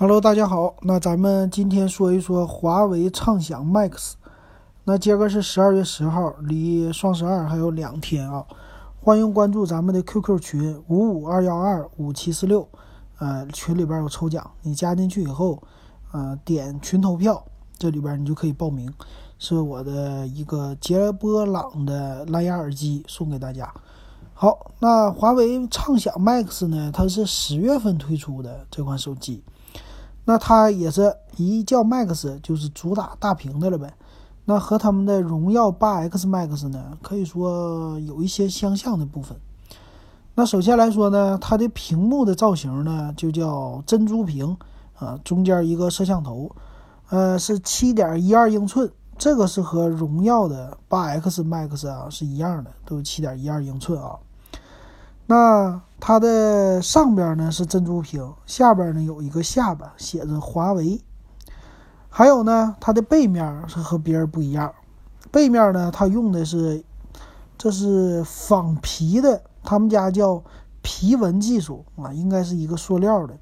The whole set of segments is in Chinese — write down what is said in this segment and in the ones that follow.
Hello，大家好，那咱们今天说一说华为畅享 Max。那今个是十二月十号，离双十二还有两天啊。欢迎关注咱们的 QQ 群五五二幺二五七四六，呃，群里边有抽奖，你加进去以后，呃，点群投票，这里边你就可以报名，是我的一个捷波朗的蓝牙耳机送给大家。好，那华为畅享 Max 呢，它是十月份推出的这款手机。那它也是一叫 Max，就是主打大屏的了呗。那和他们的荣耀八 X Max 呢，可以说有一些相像的部分。那首先来说呢，它的屏幕的造型呢，就叫珍珠屏啊，中间一个摄像头，呃，是七点一二英寸，这个是和荣耀的八 X Max 啊是一样的，都是七点一二英寸啊。那它的上边呢是珍珠屏，下边呢有一个下巴，写着华为。还有呢，它的背面是和别人不一样，背面呢它用的是，这是仿皮的，他们家叫皮纹技术啊，应该是一个塑料的。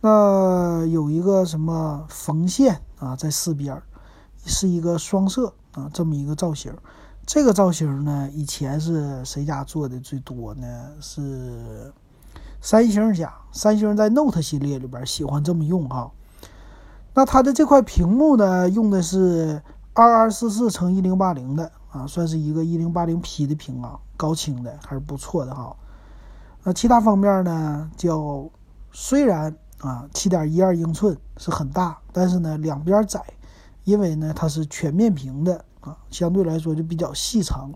那有一个什么缝线啊，在四边，是一个双色啊，这么一个造型。这个造型呢，以前是谁家做的最多呢？是三星家。三星在 Note 系列里边喜欢这么用哈。那它的这块屏幕呢，用的是二二四四乘一零八零的啊，算是一个一零八零 P 的屏啊，高清的还是不错的哈。那其他方面呢，叫虽然啊七点一二英寸是很大，但是呢两边窄，因为呢它是全面屏的。啊，相对来说就比较细长。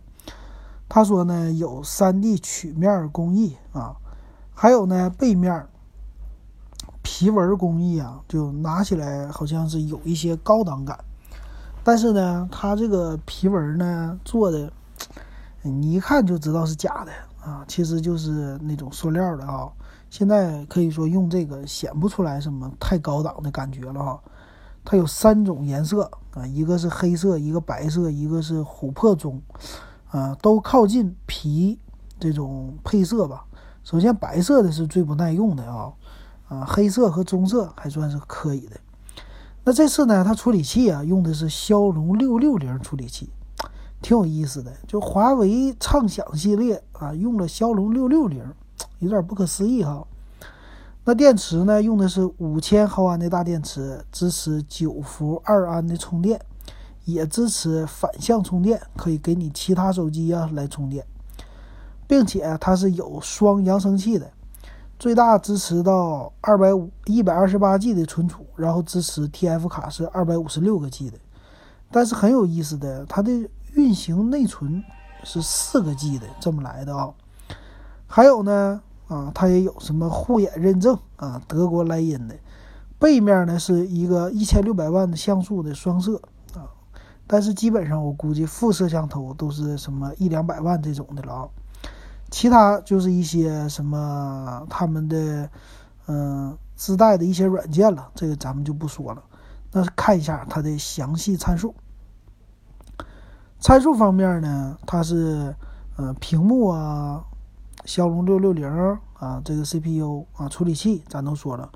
他说呢，有 3D 曲面工艺啊，还有呢背面皮纹工艺啊，就拿起来好像是有一些高档感。但是呢，它这个皮纹呢做的，你一看就知道是假的啊，其实就是那种塑料的啊。现在可以说用这个显不出来什么太高档的感觉了哈。它有三种颜色啊，一个是黑色，一个白色，一个是琥珀棕，啊，都靠近皮这种配色吧。首先，白色的是最不耐用的啊，啊，黑色和棕色还算是可以的。那这次呢，它处理器啊用的是骁龙六六零处理器，挺有意思的。就华为畅享系列啊，用了骁龙六六零，有点不可思议哈。那电池呢？用的是五千毫安的大电池，支持九伏二安的充电，也支持反向充电，可以给你其他手机啊来充电，并且它是有双扬声器的，最大支持到二百五一百二十八 G 的存储，然后支持 TF 卡是二百五十六个 G 的。但是很有意思的，它的运行内存是四个 G 的，这么来的啊。还有呢？啊，它也有什么护眼认证啊？德国莱茵的，背面呢是一个一千六百万的像素的双摄啊，但是基本上我估计副摄像头都是什么一两百万这种的了啊。其他就是一些什么他们的嗯自带的一些软件了，这个咱们就不说了。那看一下它的详细参数。参数方面呢，它是呃屏幕啊。骁龙六六零啊，这个 CPU 啊，处理器咱都说了，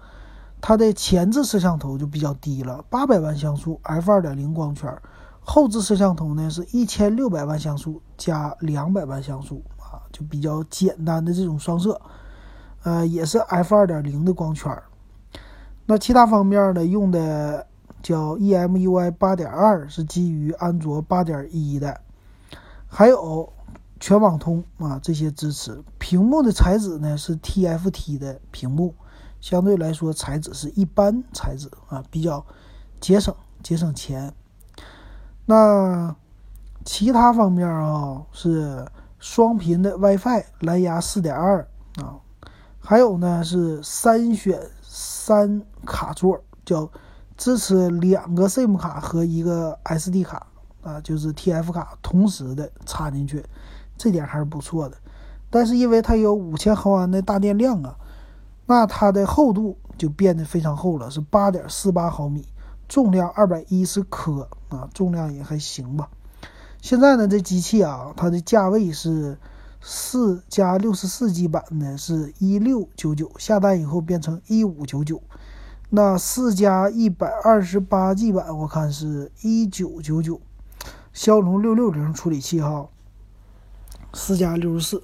它的前置摄像头就比较低了，八百万像素 f 二点零光圈，后置摄像头呢是一千六百万像素加两百万像素啊，就比较简单的这种双摄，呃，也是 f 二点零的光圈。那其他方面呢，用的叫 EMUI 八点二，是基于安卓八点一的，还有。全网通啊，这些支持。屏幕的材质呢是 TFT 的屏幕，相对来说材质是一般材质啊，比较节省节省钱。那其他方面啊是双频的 WiFi 蓝牙4.2啊，还有呢是三选三卡座，叫支持两个 SIM 卡和一个 SD 卡啊，就是 TF 卡同时的插进去。这点还是不错的，但是因为它有五千毫安的大电量啊，那它的厚度就变得非常厚了，是八点四八毫米，重量二百一十克啊，重量也还行吧。现在呢，这机器啊，它的价位是四加六十四 G 版的，是一六九九，下单以后变成一五九九。那四加一百二十八 G 版，我看是一九九九，骁龙六六零处理器哈，四加六十四。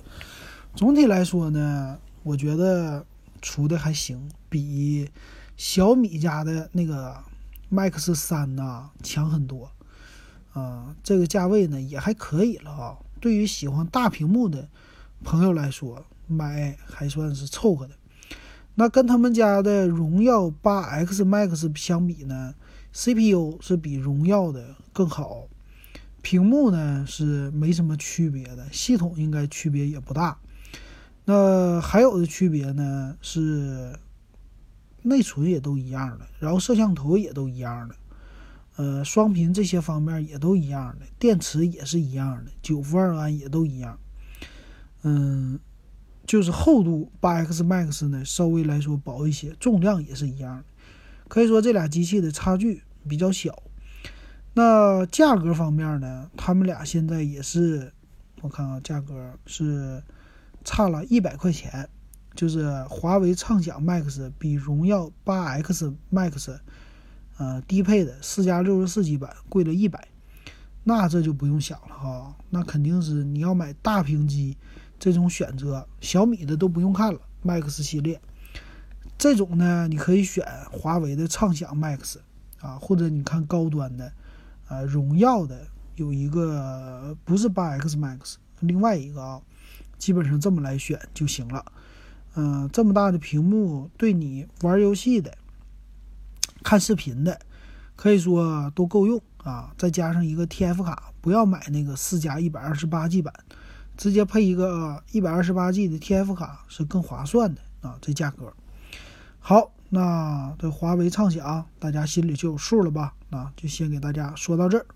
总体来说呢，我觉得出的还行，比小米家的那个 Max 三呐强很多。啊，这个价位呢也还可以了啊。对于喜欢大屏幕的朋友来说，买还算是凑合的。那跟他们家的荣耀八 X Max 相比呢，CPU 是比荣耀的更好，屏幕呢是没什么区别的，系统应该区别也不大。那还有的区别呢是内存也都一样的，然后摄像头也都一样的，呃，双频这些方面也都一样的，电池也是一样的，九伏二安也都一样，嗯。就是厚度，八 X Max 呢稍微来说薄一些，重量也是一样的，可以说这俩机器的差距比较小。那价格方面呢，他们俩现在也是，我看啊，价格是差了一百块钱，就是华为畅享 Max 比荣耀八 X Max，呃，低配的四加六十四 G 版贵了一百，那这就不用想了哈，那肯定是你要买大屏机。这种选择，小米的都不用看了，Max 系列，这种呢，你可以选华为的畅享 Max 啊，或者你看高端的，呃，荣耀的有一个不是八 X Max，另外一个啊，基本上这么来选就行了。嗯，这么大的屏幕，对你玩游戏的、看视频的，可以说都够用啊。再加上一个 TF 卡，不要买那个四加一百二十八 G 版。直接配一个一百二十八 G 的 TF 卡是更划算的啊，这价格。好，那这华为畅享，大家心里就有数了吧？那就先给大家说到这儿。